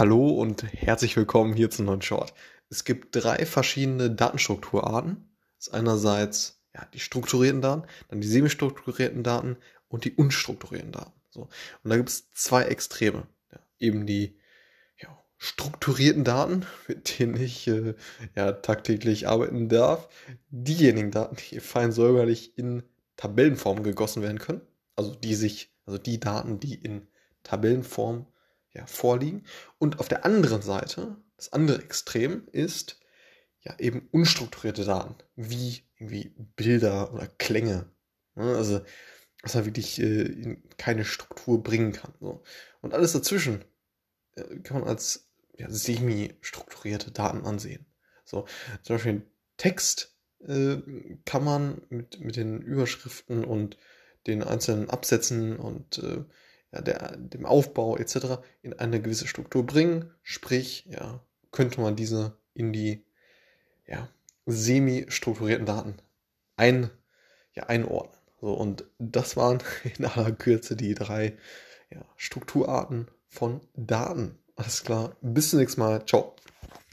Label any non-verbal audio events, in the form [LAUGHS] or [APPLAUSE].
Hallo und herzlich willkommen hier zu neuen Short. Es gibt drei verschiedene Datenstrukturarten. Das ist einerseits ja, die strukturierten Daten, dann die semi-strukturierten Daten und die unstrukturierten Daten. So. Und da gibt es zwei Extreme. Ja, eben die ja, strukturierten Daten, [LAUGHS] mit denen ich äh, ja, tagtäglich arbeiten darf. Diejenigen Daten, die fein säuberlich in Tabellenform gegossen werden können. Also die sich, also die Daten, die in Tabellenform ja, vorliegen. Und auf der anderen Seite, das andere Extrem ist ja eben unstrukturierte Daten, wie irgendwie Bilder oder Klänge. Ne? Also, was halt wirklich äh, keine Struktur bringen kann. So. Und alles dazwischen äh, kann man als ja, semi-strukturierte Daten ansehen. So, zum Beispiel Text äh, kann man mit, mit den Überschriften und den einzelnen Absätzen und äh, ja, der, dem Aufbau etc. in eine gewisse Struktur bringen. Sprich, ja, könnte man diese in die ja, semi-strukturierten Daten ein, ja, einordnen. So, und das waren [LAUGHS] in aller Kürze die drei ja, Strukturarten von Daten. Alles klar, bis zum nächsten Mal. Ciao.